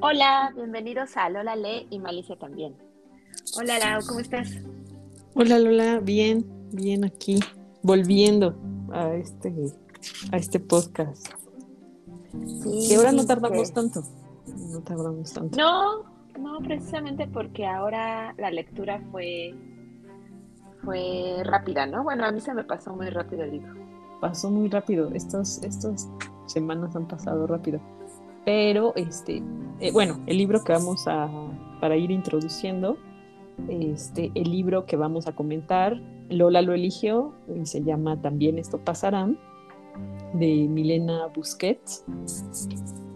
Hola, bienvenidos a Lola Le y Malicia también. Hola Lau, ¿cómo estás? Hola Lola, bien, bien aquí, volviendo a este, a este podcast. Sí, y ahora no tardamos tanto, no tardamos tanto. No, no, precisamente porque ahora la lectura fue, fue rápida, ¿no? Bueno, a mí se me pasó muy rápido el libro. Pasó muy rápido, estos, estas semanas han pasado rápido. Pero, este, eh, bueno, el libro que vamos a, para ir introduciendo, este, el libro que vamos a comentar, Lola lo eligió y se llama También esto pasará, de Milena Busquets.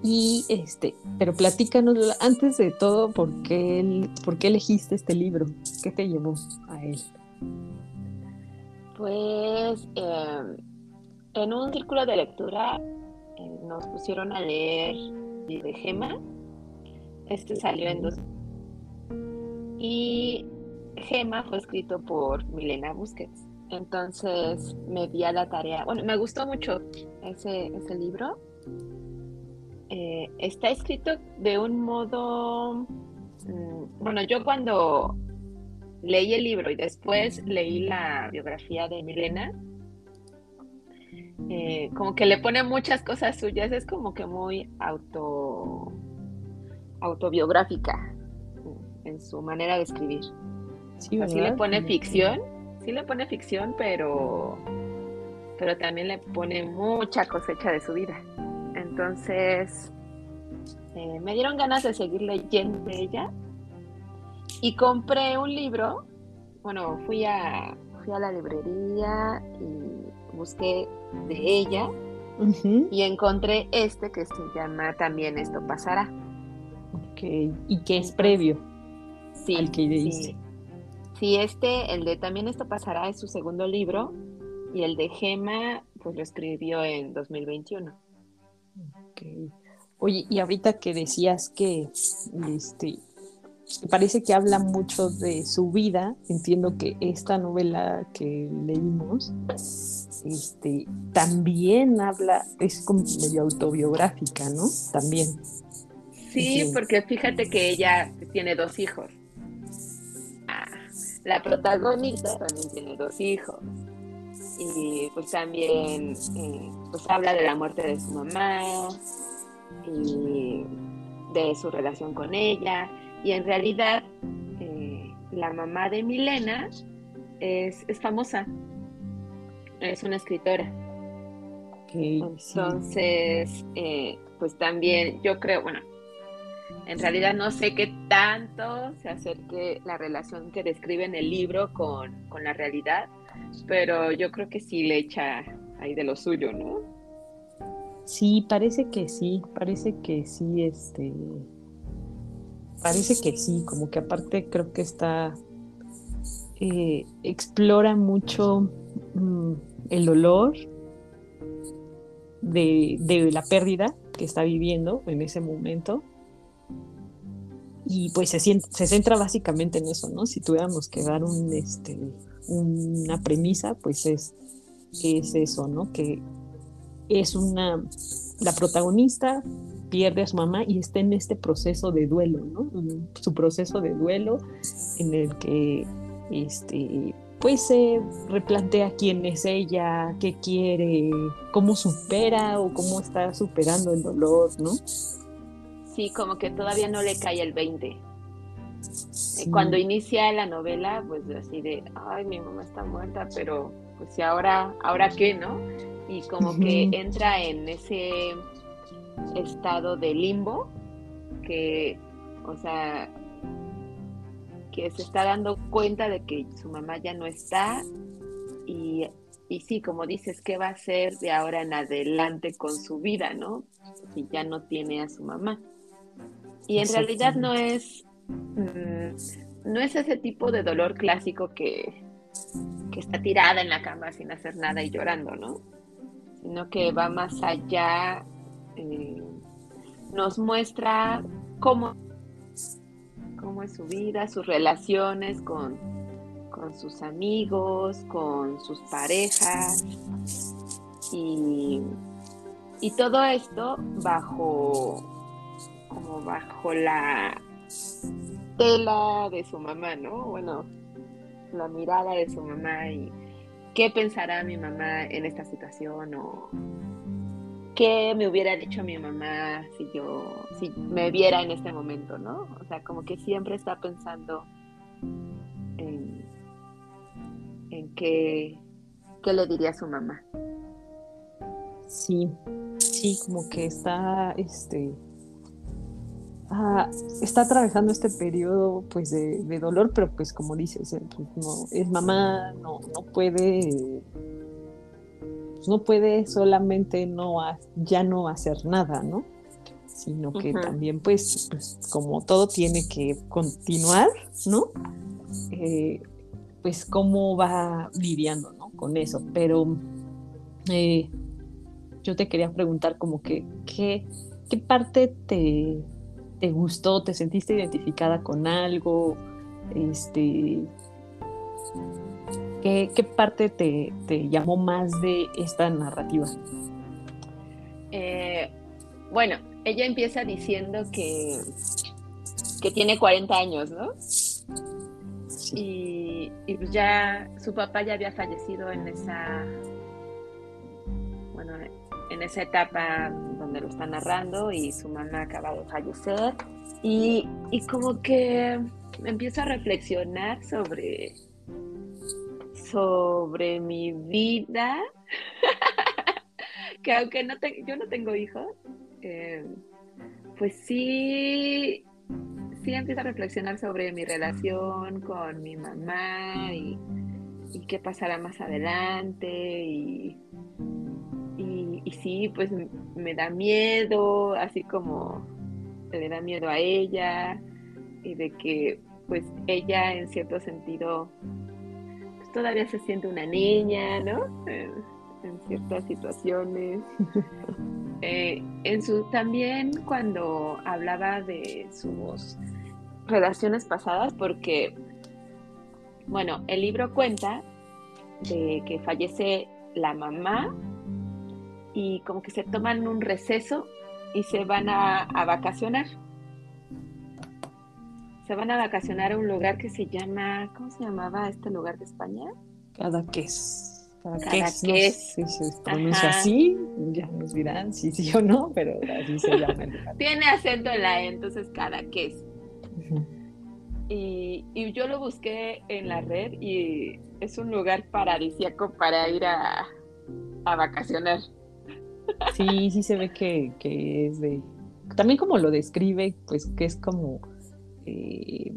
Y este, pero platícanos, antes de todo, ¿por qué, ¿por qué elegiste este libro? ¿Qué te llevó a él? Pues em, en un círculo de lectura eh, nos pusieron a leer de Gema. Este salió en dos. Y Gema fue escrito por Milena Busquets. Entonces me di a la tarea. Bueno, me gustó mucho ese, ese libro. Eh, está escrito de un modo. Mm, bueno, yo cuando leí el libro y después leí la biografía de Milena, eh, como que le pone muchas cosas suyas, es como que muy auto autobiográfica en su manera de escribir. Sí, le pone ficción, sí le pone ficción, pero, pero también le pone mucha cosecha de su vida. Entonces, eh, me dieron ganas de seguir leyendo de ella y compré un libro. Bueno, fui a, fui a la librería y busqué de ella y encontré este que se llama También esto pasará. Ok, y que es previo sí, al que sí. sí, este, el de También esto pasará es su segundo libro y el de Gema pues lo escribió en 2021. Ok. Oye, y ahorita que decías que este parece que habla mucho de su vida. Entiendo que esta novela que leímos este, también habla, es como medio autobiográfica, ¿no? También. Sí, porque fíjate que ella tiene dos hijos. Ah, la protagonista también tiene dos hijos. Y pues también eh, pues habla de la muerte de su mamá y de su relación con ella y en realidad, eh, la mamá de Milena es, famosa, es una escritora. Entonces, eh, pues también yo creo, bueno, en realidad no sé qué tanto se acerque la relación que describe en el libro con, con la realidad, pero yo creo que sí le echa ahí de lo suyo, ¿no? Sí, parece que sí, parece que sí, este, Parece que sí, como que aparte creo que está, eh, explora mucho mm, el dolor de, la pérdida que está viviendo en ese momento. Y pues se, se centra básicamente en eso, ¿no? Si tuviéramos que dar un, este, una premisa, pues es, es eso, ¿no? Que es una, la protagonista pierde a su mamá y está en este proceso de duelo, ¿no? Su proceso de duelo en el que este, pues se replantea quién es ella, qué quiere, cómo supera o cómo está superando el dolor, ¿no? Sí, como que todavía no le cae el 20. Cuando inicia la novela, pues así de, ay, mi mamá está muerta, pero pues y ahora, ahora qué, ¿no? Y como que entra en ese estado de limbo que, o sea, que se está dando cuenta de que su mamá ya no está y, y sí, como dices, ¿qué va a hacer de ahora en adelante con su vida, no? Si ya no tiene a su mamá. Y en realidad no es, mm, no es ese tipo de dolor clásico que, que está tirada en la cama sin hacer nada y llorando, ¿no? Sino que va más allá eh, nos muestra cómo, cómo es su vida, sus relaciones con, con sus amigos, con sus parejas y, y todo esto bajo como bajo la tela de su mamá, ¿no? Bueno, la mirada de su mamá y qué pensará mi mamá en esta situación o qué me hubiera dicho mi mamá si yo, si me viera en este momento, ¿no? O sea, como que siempre está pensando en, en qué, qué le diría a su mamá. Sí, sí, como que está, este, ah, está atravesando este periodo, pues, de, dolor, pero pues, como dices, eh, pues, no, es mamá, no, no puede pues, no puede solamente no ya no hacer nada, ¿no? Sino que también, pues, pues, como todo tiene que continuar, ¿no? Eh, pues cómo va lidiando, ¿no? Con eso. Pero eh, yo te quería preguntar como que, ¿qué, qué parte te, te gustó? ¿Te sentiste identificada con algo? Este, ¿Qué, parte te, llamó más de esta narrativa? Eh, bueno, ella empieza diciendo que, que tiene 40 años, ¿no? Y, pues ya su papá ya había fallecido en esa, bueno, en esa etapa donde lo está narrando y su mamá acaba de fallecer. Y, y como que empieza a reflexionar sobre sobre mi vida, que aunque no yo no tengo hijos, eh, pues sí, sí empiezo a reflexionar sobre mi relación con mi mamá y, qué pasará más adelante y, y, sí, pues me da miedo, así como le da miedo a ella y de que pues ella en cierto sentido todavía se siente una niña, ¿no? en ciertas situaciones. Eh, en su, también cuando hablaba de sus relaciones pasadas, porque, bueno, el libro cuenta de que fallece la mamá y como que se toman un receso y se van a, a vacacionar se van a vacacionar a un lugar que se llama, ¿cómo se llamaba este lugar de España? Cadaqués. Cadaqués. No sé si se pronuncia así, ya nos dirán si sí o no, pero así se llama el. Tiene acento en la E, entonces Cadaqués. y, y, yo lo busqué en la red y es un lugar paradisíaco para ir a, a vacacionar. Sí, sí se ve que, que es de... También como lo describe, pues que es como eh,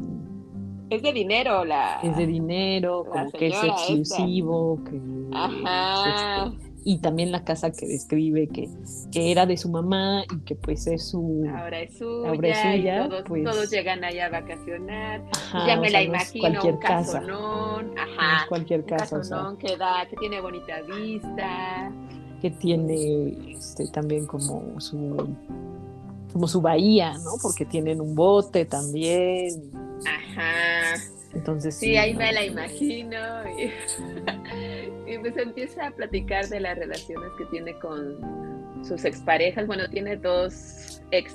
es de dinero la. Es de dinero, como que es exclusivo, que este, y también la casa que describe que, que, era de su mamá y que pues es su ahora es suya, todos, pues todos, llegan allá a vacacionar. Ya me la imagino cualquier un casa. ajá, cualquier casa que da que tiene bonita vista. que tiene este también como su como su bahía, ¿no? Porque tienen un bote también. Ajá. Entonces sí, ahí me la imagino y, pues empieza a platicar de las relaciones que tiene con sus exparejas. Bueno, tiene dos ex.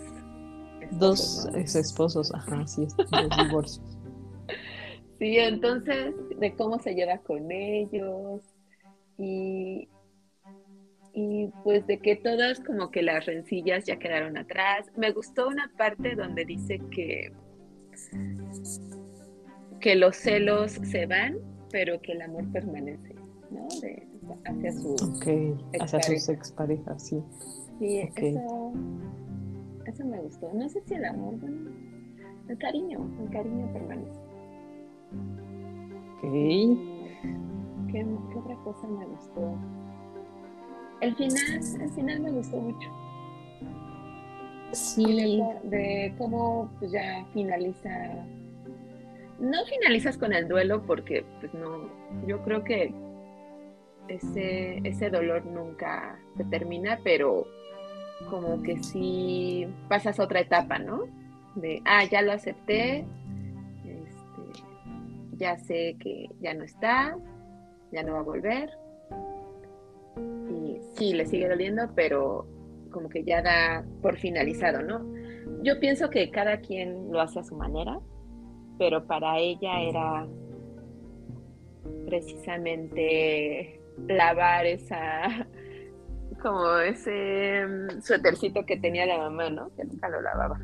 dos ex esposos, ajá, sí, dos divorcios. Sí, entonces de cómo se lleva con ellos y, y pues de que todas como que las rencillas ya quedaron atrás. Me gustó una parte donde dice que, que los celos se van, pero que el amor permanece, ¿no? hacia su hacia sus exparejas, sí. Sí, eso, eso me gustó. No sé si el amor, bueno, el cariño, el cariño permanece. Ok. ¿Qué, ¿Qué otra cosa me gustó? El final, el final me gustó mucho. Sí. De, cómo pues, ya finaliza. No finalizas con el duelo porque, pues no, yo creo que ese, ese dolor nunca se termina, pero como que sí pasas a otra etapa, ¿no? De, ah, ya lo acepté, este, ya sé que ya no está, ya no va a volver, sí, le sigue doliendo, pero como que ya da por finalizado, ¿no? yo pienso que cada quien lo hace a su manera, pero para ella era precisamente lavar esa, como ese mm, suétercito que tenía la mamá, ¿no? Que nunca lo lavaba.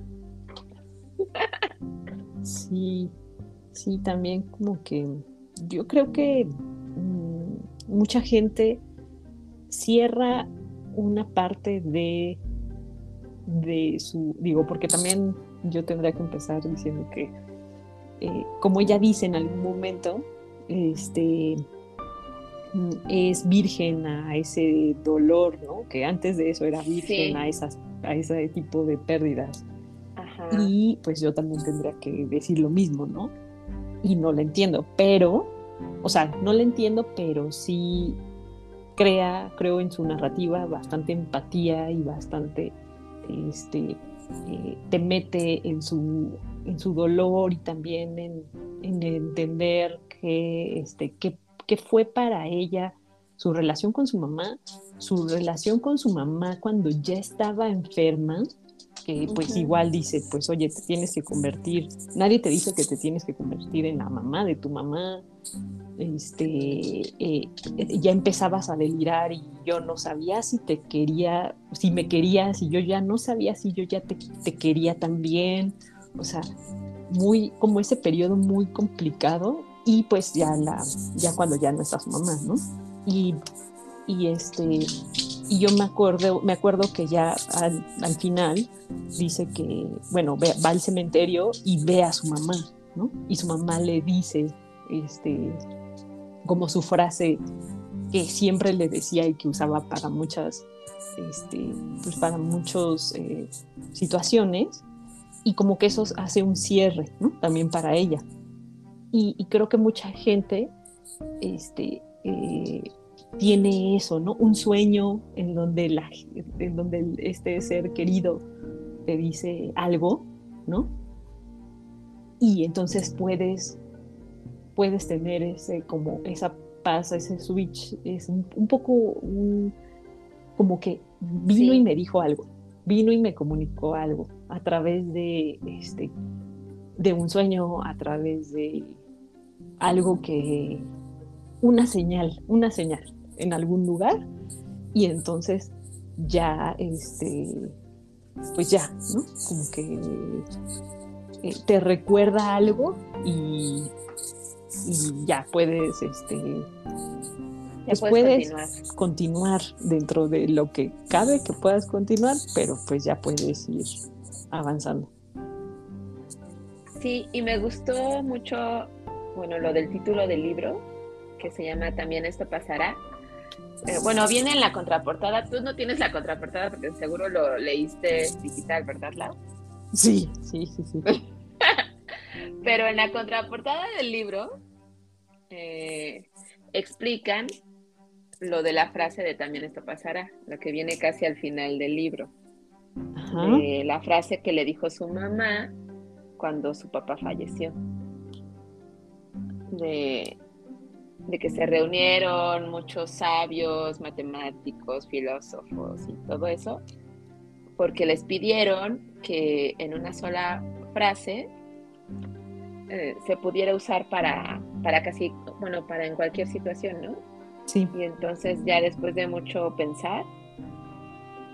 Sí, sí, también como que yo creo que mm, mucha gente cierra una parte de, de su, digo, porque también yo tendría que empezar diciendo que, eh, como ella dice en algún momento, este, mm, es virgen a ese dolor, ¿no? Que antes de eso era virgen a, esas, a ese tipo de pérdidas. Y pues yo también tendría que decir lo mismo, ¿no? Y no la entiendo, pero, o sea, no la entiendo, pero sí crea, creo en su narrativa, bastante empatía y bastante, este, eh, te mete en su, en su dolor y también en, en entender que, este, que, que fue para ella su relación con su mamá, su relación con su mamá cuando ya estaba enferma, que pues igual dice, pues oye, te tienes que convertir, nadie te dice que te tienes que convertir en la mamá de tu mamá, este, eh, ya empezabas a delirar y yo no sabía si te quería, si me querías y yo ya no sabía si yo ya te, te quería también, o sea, muy, como ese periodo muy complicado y pues ya la, ya cuando ya no estás mamá, ¿no? Y, y este, y yo me acuerdo, me acuerdo que ya al, final dice que, bueno, va al cementerio y ve a su mamá, ¿no? Y su mamá le dice, este, como su frase que siempre le decía y que usaba para muchas, este, pues para muchas eh, situaciones, y como que eso hace un cierre, ¿no? También para ella y, creo que mucha gente este, eh, tiene eso, ¿no? Un sueño en donde, la, en donde este ser querido te dice algo, ¿no? Y entonces puedes, puedes tener ese, como esa paz, ese switch, es un, poco como que vino y me dijo algo, vino y me comunicó algo a través de, este, de un sueño, a través de algo que, una señal, una señal en algún lugar y entonces ya, este, pues ya, ¿no? Como que eh, te recuerda algo y, ya puedes, este, pues puedes, continuar. dentro de lo que cabe que puedas continuar, pero pues ya puedes ir avanzando. Sí, y me gustó mucho bueno, lo del título del libro, que se llama También esto pasará. Eh, bueno, viene en la contraportada. Tú no tienes la contraportada porque seguro lo leíste digital, ¿verdad, Lau? Sí, sí, sí, sí. Pero en la contraportada del libro eh, explican lo de la frase de también esto pasará, lo que viene casi al final del libro. la frase que le dijo su mamá cuando su papá falleció de, que se reunieron muchos sabios, matemáticos, filósofos y todo eso, porque les pidieron que en una sola frase eh, se pudiera usar para, para casi, bueno, para en cualquier situación, ¿no? Sí. Y entonces ya después de mucho pensar,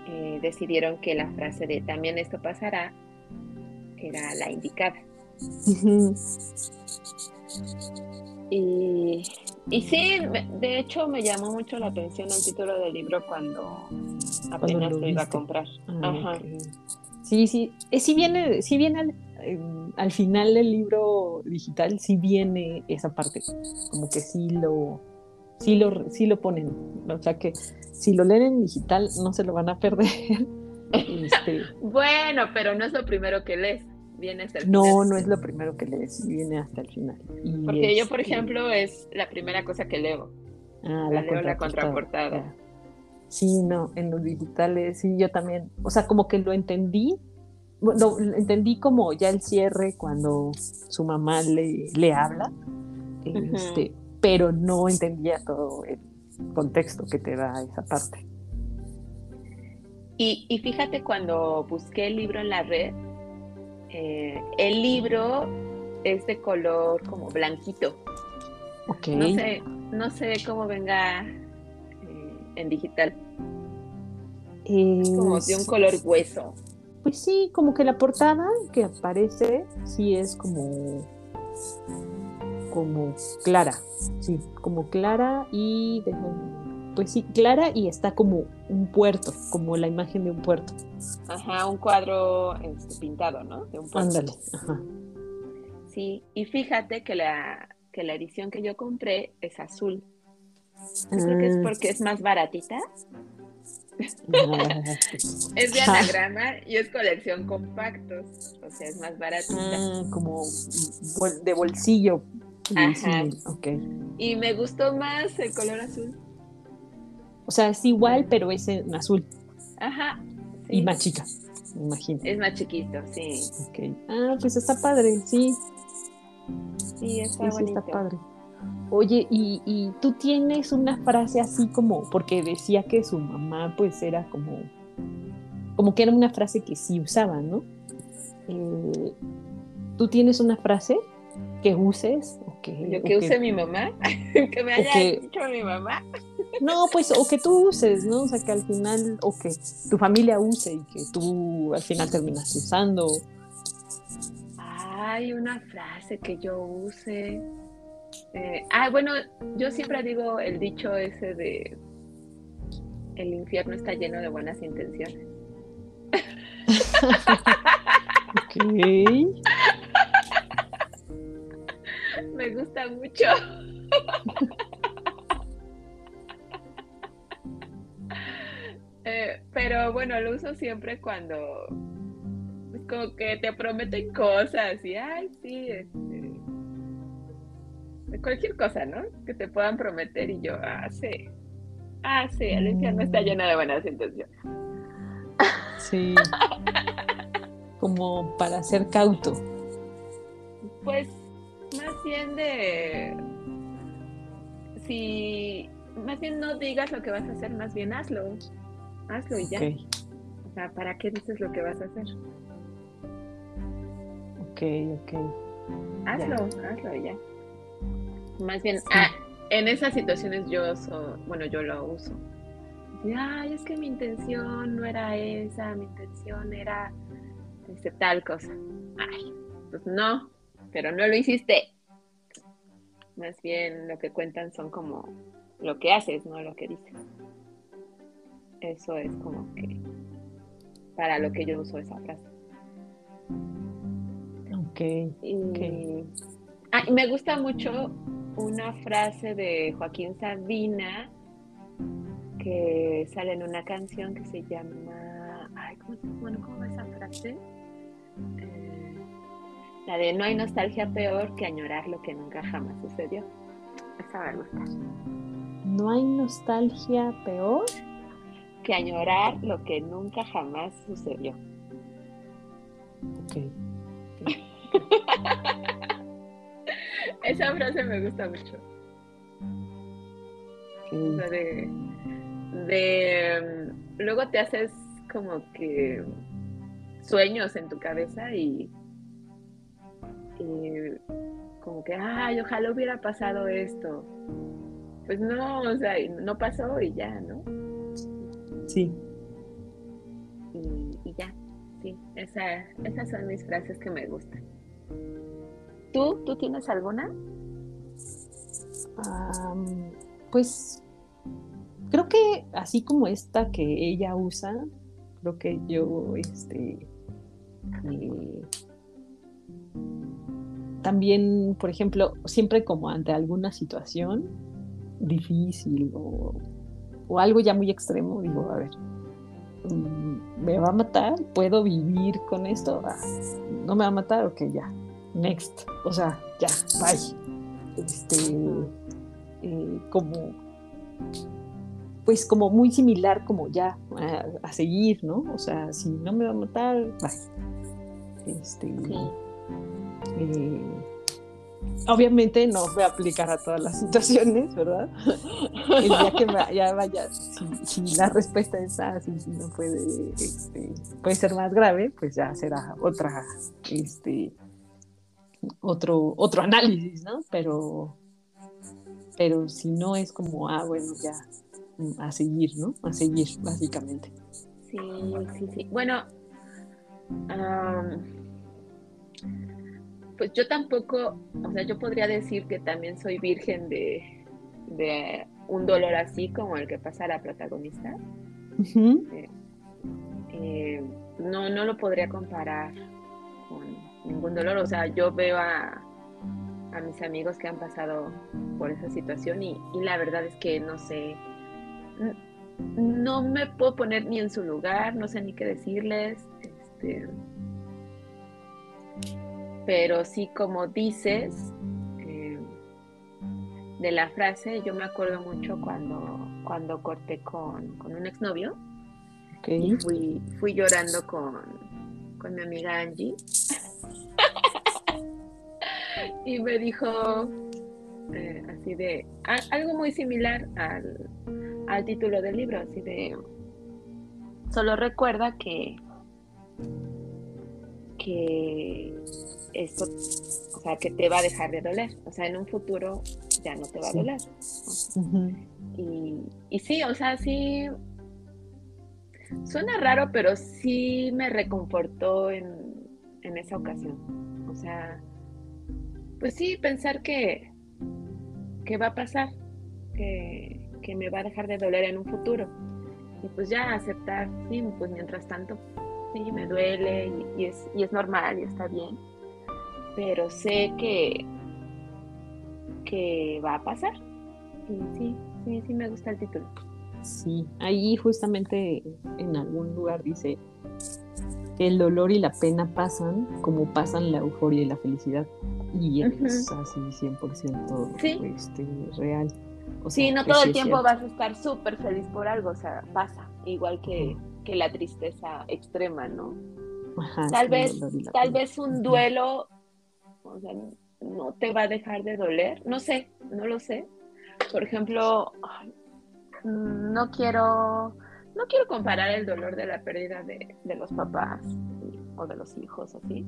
eh, decidieron que la frase de también esto pasará era la indicada. Y, y sí, de hecho me llamó mucho la atención el título del libro cuando apenas lo, iba a comprar. Ah, sí, sí, eh, sí viene, sí viene al, final del libro digital, sí viene esa parte, como que sí lo, sí lo, sí lo ponen, o sea que si lo leen en digital no se lo van a perder. Este, bueno, pero no es lo primero que lees viene hasta el no, final. No, no es lo primero que lees, viene hasta el final. Porque yo, por ejemplo, es la primera cosa que leo. Ah, la, leo la contraportada. Sí, no, en los digitales, sí, yo también, o sea, como que lo entendí, lo entendí como ya el cierre cuando su mamá le, le habla, este, pero no entendía todo el contexto que te da esa parte. Y, y fíjate, cuando busqué el libro en la red, Eh, el libro es de color como blanquito. Ok. No sé, no sé cómo venga eh, en digital. Es como de un color hueso. Pues sí, como que la portada que aparece sí es como como clara, sí, como clara y pues sí, clara y está como un puerto, como la imagen de un puerto. Ajá, un cuadro este, pintado, ¿no? De un puerto. Ándale, ajá. Sí, y fíjate que la, que la edición que yo compré es azul. Yo creo que es Ah, porque es más baratita. Es de anagrama y es colección compactos. O sea, es más baratita. ah, como bol- de bolsillo. Ajá. bolsillo, ok. Y me gustó más el color azul. O sea, es igual, pero es en azul Ajá. y más chica, me imagino. Es más chiquito, sí. Ok. Ah, pues está padre, sí, Sí, está sí, bonito. está padre. Oye, y, y tú tienes una frase así como, porque decía que su mamá pues era como, como que era una frase que sí usaba, ¿no? Eh, ¿Tú tienes una frase que uses? O que, Lo o que use mi mamá, que me haya que- dicho mi mamá. No, pues, o que tú uses, ¿no? O sea, que al final, o que tu familia use y que tú al final terminas usando. Hay una frase que yo use. Eh, ah, bueno, yo siempre digo el dicho ese de el infierno está lleno de buenas intenciones. Ok. Me gusta mucho. Eh, pero bueno, lo uso siempre cuando es como que te prometen cosas y ay, sí, este, cualquier cosa, ¿no? Que te puedan prometer y yo, ah, sí. Ah, sí, el infierno está lleno de buenas intenciones. Sí. Como para ser cauto. Pues más bien de si más bien no digas lo que vas a hacer, más bien hazlo. Hazlo y ya. Ok, O sea, ¿para qué dices lo que vas a hacer? ok, ok. Hazlo, hazlo y ya. Más bien, ah, en esas situaciones yo so- bueno, yo lo uso. Ay, es que mi intención no era esa, mi intención era este, tal cosa. Ay, pues no, pero no lo hiciste. Más bien lo que cuentan son como lo que haces, no lo que dices. Eso es como que para lo que yo uso esa frase. Ok. Y, Ok. Ah, me gusta mucho una frase de Joaquín Sabina que sale en una canción que se llama. Ay, ¿cómo, bueno, ¿cómo va esa frase? Eh, la de no hay nostalgia peor que añorar lo que nunca jamás sucedió. Esa gusta. ¿No hay nostalgia peor? Que añorar lo que nunca jamás sucedió. Ok. Esa frase me gusta mucho. O ok. sea, de, de luego te haces como que sueños en tu cabeza y, y como que, ay, ojalá hubiera pasado esto. Pues no, o sea, no pasó y ya, ¿no? Sí. Y, y ya, sí, esa, esas son mis frases que me gustan. ¿Tú? ¿Tú tienes alguna? Pues creo que así como esta que ella usa, creo que yo este eh, también, por ejemplo, siempre como ante alguna situación difícil o, o algo ya muy extremo, digo, a ver, mm, ¿me va a matar? ¿Puedo vivir con esto? Ah, ¿No me va a matar? Ok, ya, next. O sea, ya, bye. Este, eh, como, pues como muy similar como ya a, a seguir, ¿no? O sea, si no me va a matar, bye. Este, eh, obviamente no voy a aplicar a todas las situaciones, ¿verdad? El día que ya vaya, si, la respuesta es así, si no puede, este, puede ser más grave, pues ya será otra, este, otro, otro análisis, ¿no? Pero, pero si no es como, ah, bueno, ya a seguir, ¿no? A seguir, básicamente. Sí, sí, sí. Bueno, pues yo tampoco, o sea, yo podría decir que también soy virgen de, de un dolor así como el que pasa a la protagonista. Eh, eh, no, no lo podría comparar con ningún dolor. O sea, yo veo a, a mis amigos que han pasado por esa situación y, y, la verdad es que no sé, no me puedo poner ni en su lugar, no sé ni qué decirles. Este, pero sí como dices eh, de la frase, yo me acuerdo mucho cuando, cuando corté con, un exnovio y fui, fui llorando con, con mi amiga Angie y me dijo eh, así de algo muy similar al, al título del libro, así de solo recuerda que que esto, o sea, que te va a dejar de doler. O sea, en un futuro ya no te va a doler. y, y, sí, o sea, sí. Suena raro, pero sí me reconfortó en, en esa ocasión. O sea, pues sí, pensar que, que va a pasar, que, que me va a dejar de doler en un futuro. Y pues ya aceptar, sí, pues mientras tanto, sí, me duele y, es, y es normal y está bien pero sé que, que va a pasar. Y sí, sí, sí me gusta el título. Sí, ahí justamente en algún lugar dice el dolor y la pena pasan como pasan la euforia y la felicidad. Y es así 100% este, real. sí, no todo el tiempo vas a estar súper feliz por algo, o sea, pasa, igual que, que la tristeza extrema, ¿no? tal vez, tal vez un duelo o sea, no te va a dejar de doler, no sé, no lo sé. Por ejemplo, no quiero, no quiero comparar el dolor de la pérdida de, los papás o de los hijos, así.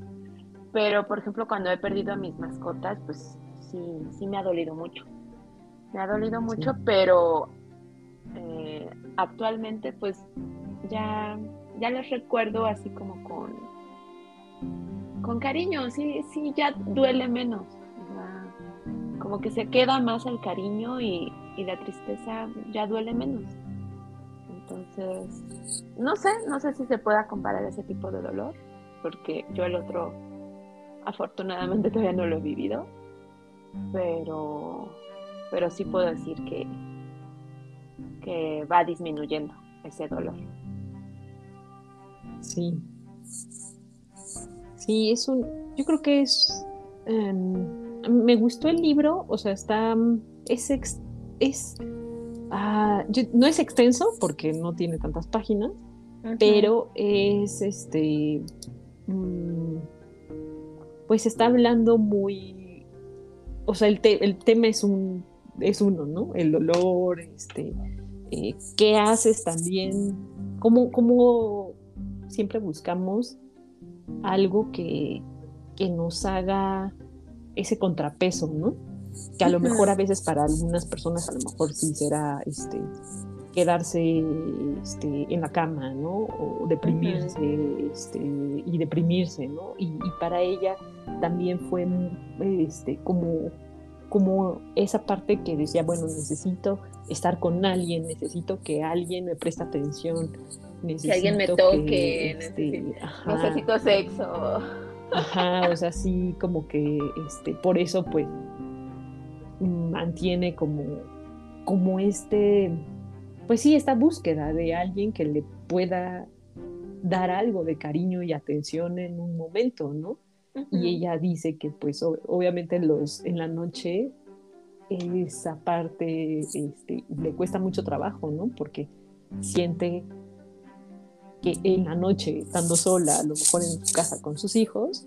Pero, por ejemplo, cuando he perdido a mis mascotas, pues sí, sí me ha dolido mucho. Me ha dolido mucho, pero eh, actualmente, pues ya, ya los recuerdo así como con, con cariño, sí, sí, ya duele menos. como que se queda más el cariño y, la tristeza ya duele menos. Entonces, no sé, no sé si se pueda comparar ese tipo de dolor, porque yo el otro, afortunadamente todavía no lo he vivido, pero, pero sí puedo decir que, que va disminuyendo ese dolor. Sí, Sí, es un, yo creo que es, em, me gustó el libro, o sea, está, es, es ah, no es extenso porque no tiene tantas páginas, pero es este, mm, pues está hablando muy, o sea, el, el tema es un, es uno, ¿no? El dolor, este, eh, qué haces también, cómo, cómo siempre buscamos algo que, nos haga ese contrapeso, ¿no? Que a lo mejor a veces para algunas personas a lo mejor sí será este, quedarse este, en la cama, ¿no? O deprimirse, este, y deprimirse, ¿no? Y, para ella también fue este, como, como esa parte que decía, bueno, necesito estar con alguien, necesito que alguien me preste atención, que alguien me toque, este, necesito, sexo. Ajá, o sea, sí, como que este, por eso pues mantiene como, como este, pues sí, esta búsqueda de alguien que le pueda dar algo de cariño y atención en un momento, ¿no? Y ella dice que pues obviamente los, en la noche esa parte este, le cuesta mucho trabajo, ¿no? Porque siente que en la noche, estando sola, a lo mejor en su casa con sus hijos,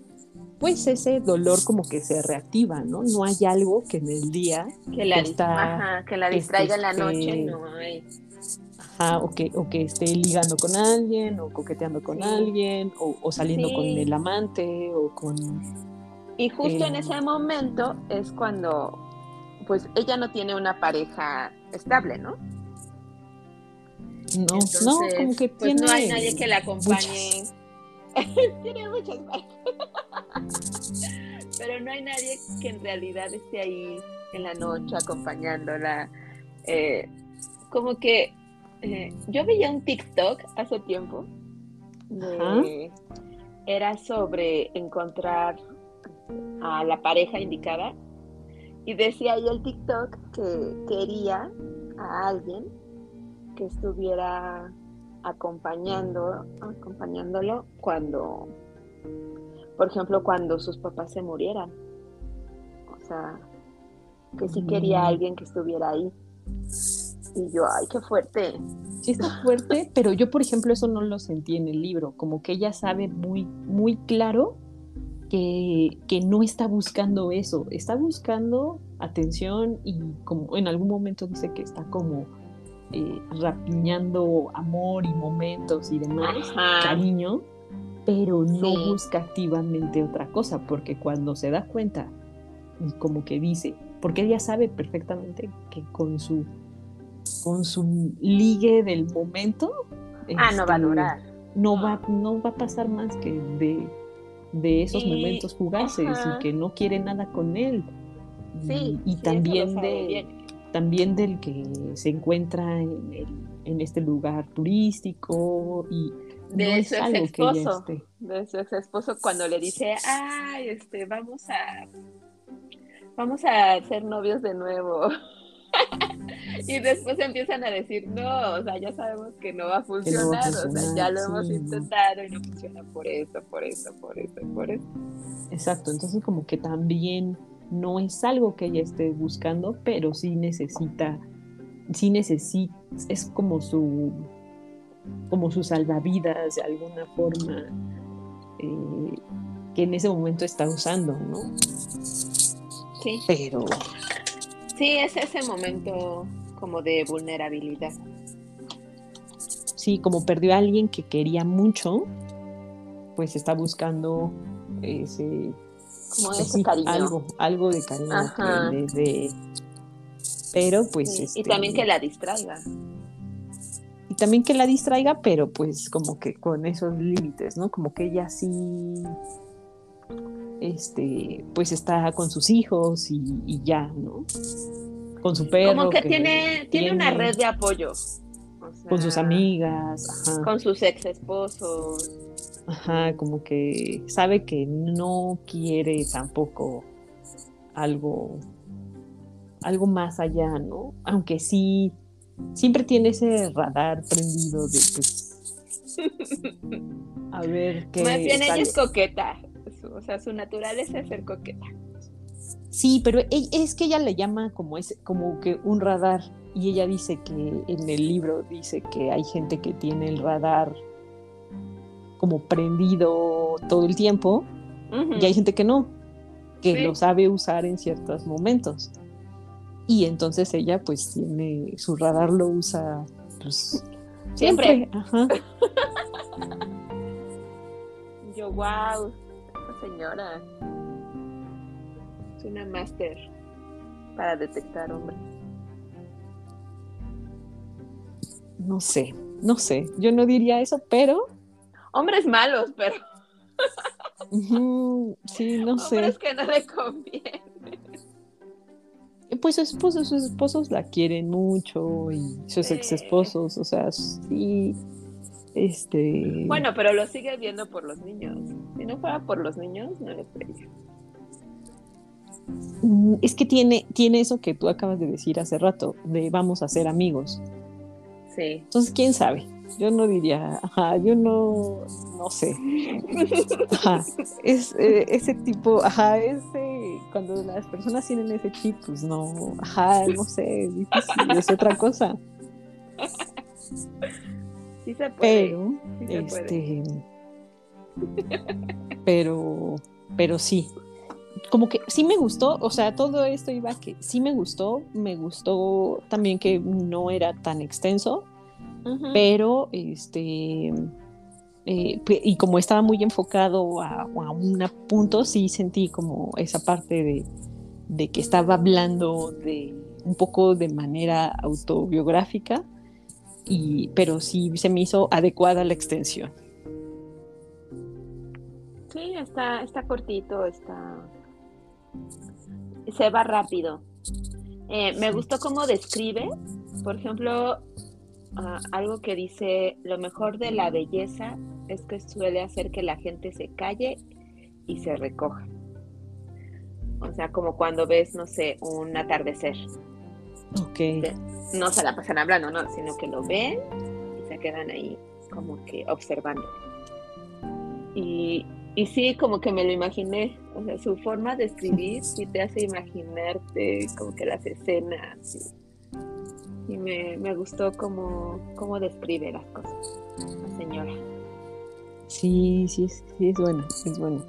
pues ese dolor como que se reactiva, ¿no? No hay algo que en el día que la, está, que la distraiga en la noche, no hay. Ajá, o que, o que esté ligando con alguien, o coqueteando con alguien, o, saliendo con el amante, o con... Y justo en ese momento es cuando, pues, ella no tiene una pareja estable, ¿no? No, no, como que pues no hay nadie que la acompañe. tiene muchas Pero no hay nadie que en realidad esté ahí en la noche acompañándola. Eh, como que eh, yo veía un TikTok hace tiempo. era sobre encontrar a la pareja indicada. Y decía ahí el TikTok que quería a alguien que estuviera acompañando, acompañándolo cuando, por ejemplo, cuando sus papás se murieran. O sea, que sí quería a mm. alguien que estuviera ahí. Y yo, ay, qué fuerte. Sí, está fuerte, pero yo, por ejemplo, eso no lo sentí en el libro. Como que ella sabe muy, muy claro que, que no está buscando eso. Está buscando atención y como en algún momento dice que está como eh, rapiñando amor y momentos y demás, cariño, pero no busca activamente otra cosa, porque cuando se da cuenta y como que dice, porque ella sabe perfectamente que con su con su ligue del momento ah, no va a este, durar. No, Va, no va a pasar más que de, de esos momentos fugaces y que no quiere nada con él. Sí, y, también de, también del que se encuentra en, en este lugar turístico y de su ex esposo, de su ex esposo cuando le dice, ay, este, vamos a, vamos a ser novios de nuevo. y después empiezan a decir, no, o sea, ya sabemos que no va a funcionar, o sea, ya lo hemos intentado y no funciona por eso, por eso, por eso, por eso. Exacto, entonces como que también no es algo que ella esté buscando, pero sí necesita, sí necesita, es como su, como su salvavidas de alguna forma eh, que en ese momento está usando, ¿no? Sí. Pero. Sí, es ese momento como de vulnerabilidad. Sí, como perdió a alguien que quería mucho, pues está buscando ese como ese cariño. Algo, algo de cariño. De, pero pues... y este, también que la distraiga. Y también que la distraiga, pero pues como que con esos límites, ¿no? Como que ella sí este, pues está con sus hijos y, ya, ¿no? Con su perro. Como que, tiene, tiene, una red de apoyo. con sus amigas. Con sus ex esposos. Ajá, como que sabe que no quiere tampoco algo, algo más allá, ¿no? Aunque sí, siempre tiene ese radar prendido de pues, a ver qué. Más bien ella es coqueta, o sea, su naturaleza es ser coqueta. Sí, pero e, es que ella le llama como, ese, como que un radar y ella dice que en el libro dice que hay gente que tiene el radar como prendido todo el tiempo y hay gente que no, que lo sabe usar en ciertos momentos. Y entonces ella pues tiene, su radar lo usa pues, siempre. Yo, wow, señora es una máster para detectar hombres. No sé, no sé, yo no diría eso, pero hombres malos, pero. sí, no sé. Hombres que no le conviene. Pues su esposo, sus esposos la quieren mucho y sus ex esposos, o sea, sí. Este. Bueno, pero lo sigue viendo por los niños. Si no fuera por los niños, no le creía. Mm, es que tiene, tiene eso que tú acabas de decir hace rato, de vamos a ser amigos. Sí. Entonces, quién sabe yo no diría, ajá, yo no, no sé. Ajá, es eh, ese tipo, ajá, ese, cuando las personas tienen ese chip, pues no, ajá, no sé, es difícil, es otra cosa. Sí se puede. Pero, este, pero, pero sí, como que sí me gustó, o sea, todo esto iba que sí me gustó, me gustó también que no era tan extenso, pero este, eh, y como estaba muy enfocado a, un punto, sí sentí como esa parte de, de, que estaba hablando de un poco de manera autobiográfica, y, pero sí se me hizo adecuada la extensión. Sí, está, está cortito, está se va rápido. Eh, me gustó cómo describe, por ejemplo, ah, algo que dice, lo mejor de la belleza es que suele hacer que la gente se calle y se recoja. O sea, como cuando ves, no sé, un atardecer. Ok. No se la pasan hablando, no, sino que lo ven y se quedan ahí como que observando. Y, y sí, como que me lo imaginé, o sea, su forma de escribir sí te hace imaginarte como que las escenas y, me, gustó cómo, cómo describe las cosas, la señora. Sí, sí, sí, es bueno, es bueno.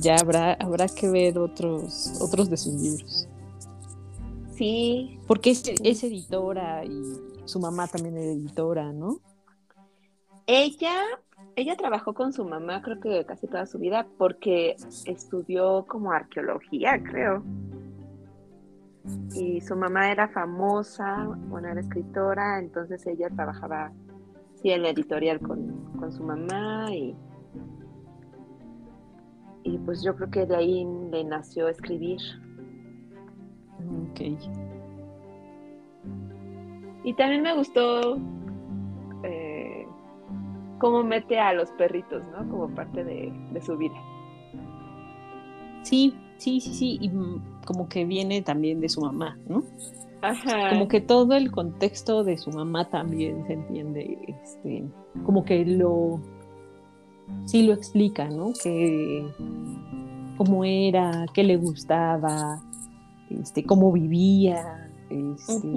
Ya habrá, habrá que ver otros, otros de sus libros. Sí. Porque es, editora y su mamá también es editora, ¿no? Ella ella trabajó con su mamá creo que casi toda su vida porque estudió como arqueología, creo. Y su mamá era famosa, bueno, era escritora, entonces ella trabajaba sí, en la editorial con, su mamá y, y pues yo creo que de ahí le nació escribir. Ok. Y también me gustó cómo mete a los perritos, ¿no? Como parte de, su vida. Sí, sí, sí, sí, y mm, como que viene también de su mamá, ¿no? Ajá. Como que todo el contexto de su mamá también se entiende, este, como que lo, sí lo explica, ¿no? Que cómo era, qué le gustaba, este, cómo vivía, este,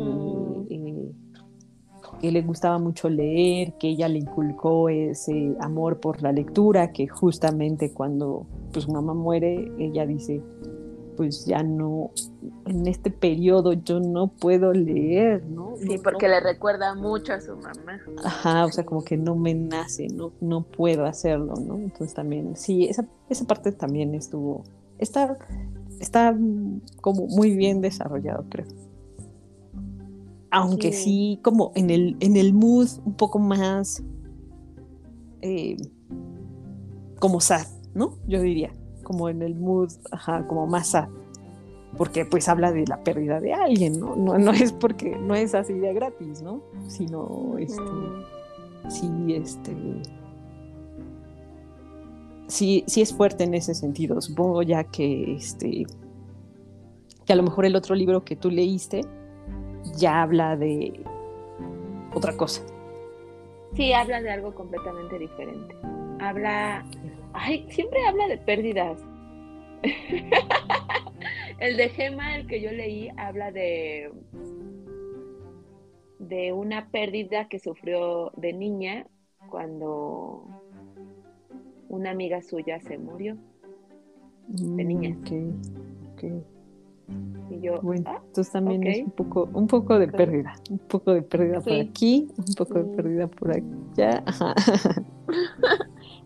que le gustaba mucho leer, que ella le inculcó ese amor por la lectura, que justamente cuando pues, su mamá muere, ella dice, pues ya no, en este periodo yo no puedo leer, ¿no? Sí, porque le recuerda mucho a su mamá. Ajá, o sea, como que no me nace, no, no puedo hacerlo, ¿no? Entonces también, sí, esa, esa parte también estuvo, está, está como muy bien desarrollado, creo aunque sí. como en el, en el mood un poco más eh, como sad, ¿no? Yo diría, como en el mood, ajá, como más sad. Porque pues habla de la pérdida de alguien, ¿no? No, es porque, no es así de gratis, ¿no? Sino, este, sí, este, sí, sí es fuerte en ese sentido. Supongo ya que, este, que a lo mejor el otro libro que tú leíste, ya habla de otra cosa. Sí, habla de algo completamente diferente. Habla, ay, siempre habla de pérdidas. el de Gema, el que yo leí, habla de de una pérdida que sufrió de niña cuando una amiga suya se murió de niña. Mm, y yo, bueno, ah, entonces también es un poco, un poco de pérdida, un poco de pérdida por aquí, un poco de pérdida por allá.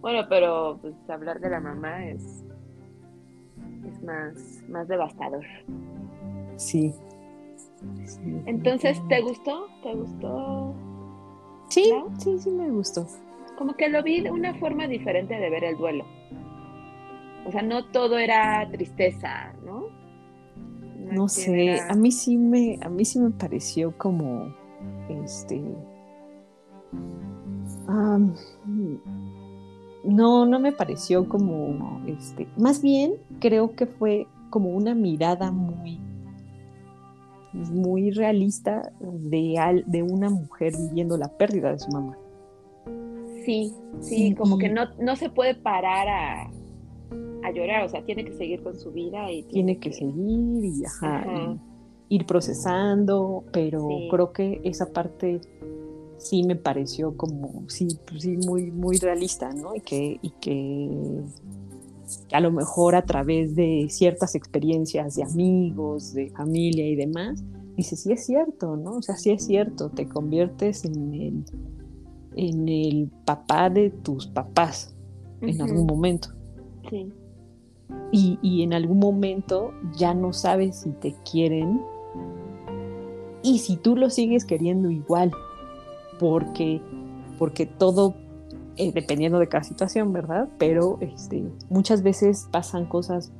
bueno, pero pues hablar de la mamá es, es más, más devastador. Sí. Entonces, ¿te gustó? ¿Te gustó? Sí, sí, sí me gustó. Como que lo vi de una forma diferente de ver el duelo. O sea, no todo era tristeza, ¿no? No sé, a mí sí me, a mí sí me pareció como, este, no, no me pareció como, este, más bien creo que fue como una mirada muy, muy realista de, de una mujer viviendo la pérdida de su mamá. Sí, sí, como que no, no se puede parar a, a llorar, o sea, tiene que seguir con su vida y tiene, que, seguir y, ir procesando, pero creo que esa parte sí me pareció como, sí, pues sí, muy, muy realista, ¿no? Y que, y que a lo mejor a través de ciertas experiencias de amigos, de familia y demás, dices, sí es cierto, ¿no? O sea, sí es cierto, te conviertes en el, en el papá de tus papás en algún momento. Sí. Y, y, en algún momento ya no sabes si te quieren y si tú lo sigues queriendo igual, porque, porque todo eh, dependiendo de cada situación, ¿verdad? Pero este, muchas veces pasan cosas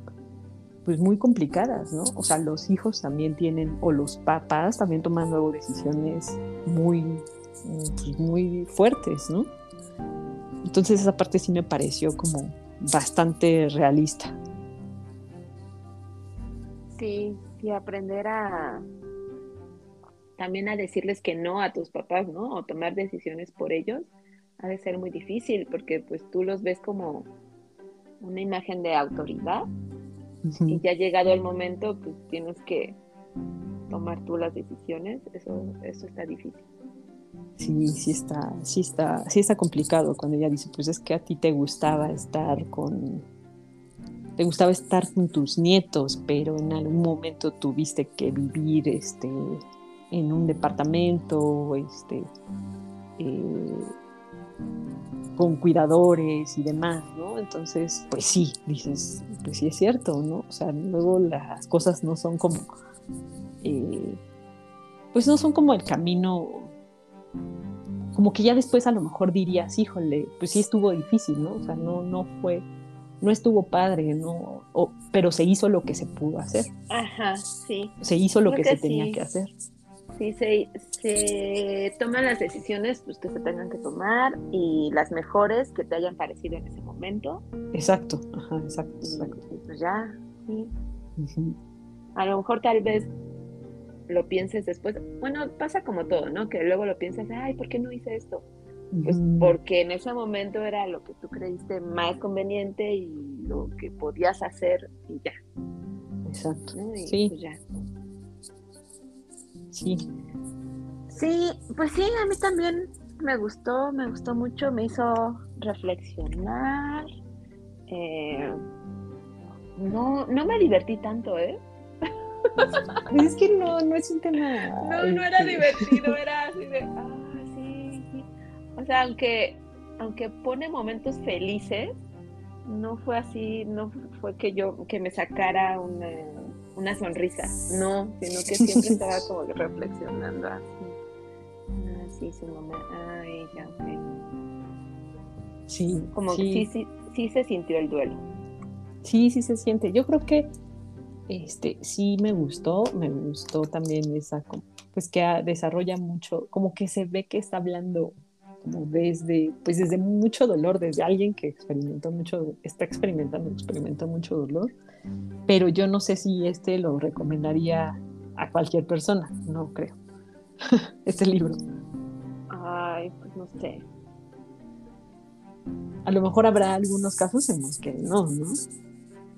pues muy complicadas, ¿no? O sea, los hijos también tienen, o los papás también toman luego decisiones muy, pues, muy fuertes, ¿no? Entonces esa parte sí me pareció como bastante realista. Sí, y aprender a también a decirles que no a tus papás, ¿no? O tomar decisiones por ellos ha de ser muy difícil porque pues tú los ves como una imagen de autoridad y ya llegado el momento pues tienes que tomar tú las decisiones, eso, eso está difícil. Sí, sí está, sí está, sí está complicado cuando ella dice, pues es que a ti te gustaba estar con, te gustaba estar con tus nietos, pero en algún momento tuviste que vivir este, en un departamento, este, eh, con cuidadores y demás, ¿no? Entonces, pues sí, dices, pues sí es cierto, ¿no? O sea, luego las cosas no son como, eh, pues no son como el camino, como que ya después a lo mejor dirías, híjole, pues sí estuvo difícil, ¿no? O sea, no, no fue, no estuvo padre, ¿no? pero se hizo lo que se pudo hacer. Ajá, sí. Se hizo lo que, se tenía que hacer sí se, se toman las decisiones pues, que se tengan que tomar y las mejores que te hayan parecido en ese momento. Exacto, ajá, exacto, exacto. pues ya, sí. A lo mejor tal vez lo pienses después. Bueno, pasa como todo, ¿no? Que luego lo piensas, ay, ¿por qué no hice esto? Pues porque en ese momento era lo que tú creíste más conveniente y lo que podías hacer y ya. Exacto. sí. Pues ya. Sí. Sí, pues sí, a mí también me gustó, me gustó mucho, me hizo reflexionar. Eh, no, no me divertí tanto, ¿eh? Pues es que no, no es un tema. No, no era este, divertido, era así de, ah, sí, sí. O sea, aunque, aunque pone momentos felices, no fue así, no fue que yo, que me sacara una una sonrisa, no, sino que siempre estaba como reflexionando así. Ah, sí, su mamá, ah, ella, Sí. Como sí. que sí, sí, sí se sintió el duelo. Sí, sí se siente. Yo creo que este sí me gustó, me gustó también esa, pues que desarrolla mucho, como que se ve que está hablando como desde, pues desde mucho dolor, desde alguien que experimentó mucho, está experimentando, experimentó mucho dolor pero yo no sé si este lo recomendaría a cualquier persona, no creo. este libro. Ay, pues no sé. A lo mejor habrá algunos casos en los que no, ¿no?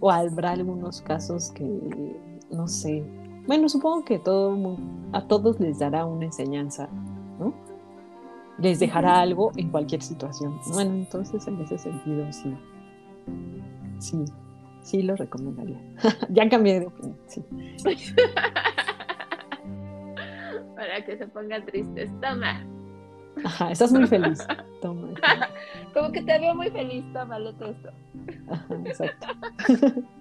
O habrá algunos casos que, no sé. Bueno, supongo que todo, a todos les dará una enseñanza, ¿no? Les dejará algo en cualquier situación. Bueno, entonces en ese sentido sí. Sí, sí lo recomendaría. ya cambié de opinión, sí. Para que se pongan tristes, toma. Ajá, estás muy feliz. Toma. Como que te veo muy feliz, toma, léete esto. Ajá, exacto.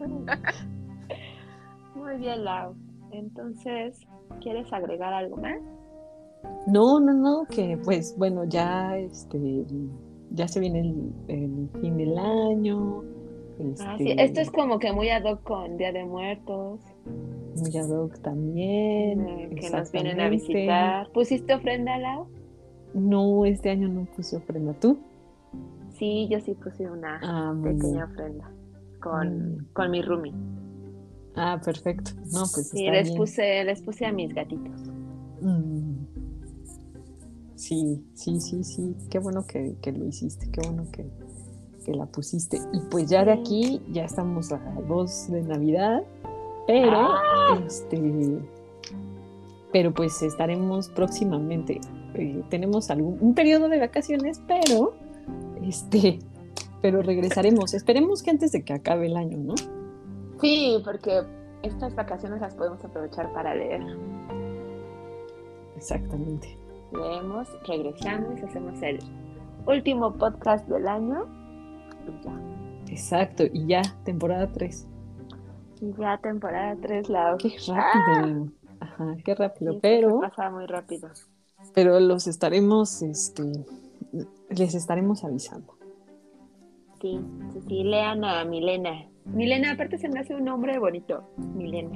muy bien, Lau. Entonces, ¿quieres agregar algo más? No, no, no, que pues bueno, ya este ya se viene el, el fin del año, Ah, este, Esto es como que muy ad hoc con Día de Muertos. Muy ad hoc también. Eh, que nos vienen a visitar. ¿Pusiste ofrenda, Lau? No, este año no puse ofrenda. ¿Tú? Sí, yo sí puse una ah, pequeña ofrenda con, mm. con mi roomie. Ah, perfecto. No, pues sí, les puse, les puse a mis gatitos. Mm. Sí, sí, sí, sí. Qué bueno que, que, lo hiciste, qué bueno que, que la pusiste. Y pues ya de aquí ya estamos a dos de Navidad, pero ¡Ah! este pero pues estaremos próximamente. Eh, tenemos algún, un periodo de vacaciones, pero este, pero regresaremos. Esperemos que antes de que acabe el año, ¿no? Sí, porque estas vacaciones las podemos aprovechar para leer. Exactamente. Leemos, regresamos, hacemos el último podcast del año y ya. Exacto, y ya, temporada 3. Y ya, temporada 3, la Qué rápido. Ajá, qué rápido, Sí, pero, Pasa muy rápido. Pero los estaremos, este, les estaremos avisando. Sí, sí, sí, lean a Milena. Milena, aparte se me hace un nombre bonito. Milena.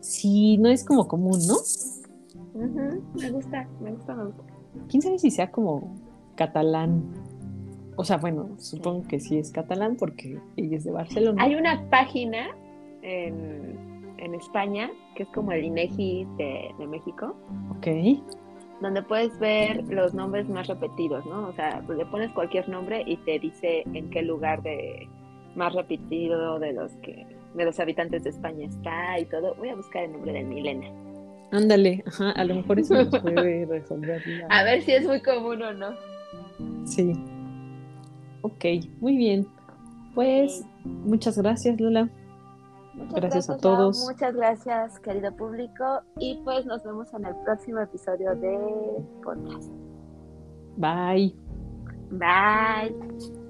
Sí, no es como común, ¿no? Ujú, Me gusta, me gusta, me gusta. quién sabe si sea como catalán. O sea, bueno, supongo que sí es catalán porque ella es de Barcelona. Hay una página en, en España que es como el INEGI de, de México, Ok, donde puedes ver los nombres más repetidos, ¿no? O sea, pues le pones cualquier nombre y te dice en qué lugar de más repetido de los que de los habitantes de España está y todo. Voy a buscar el nombre de Milena. ándale, ajá, a lo mejor eso nos puede resolver. la- A ver si es muy común o no. Sí. Ok, muy bien. Pues muchas gracias, Lola. Muchas Gracias a todos. Muchas gracias, querido público. Y pues nos vemos en el próximo episodio de podcast. Bye. Bye.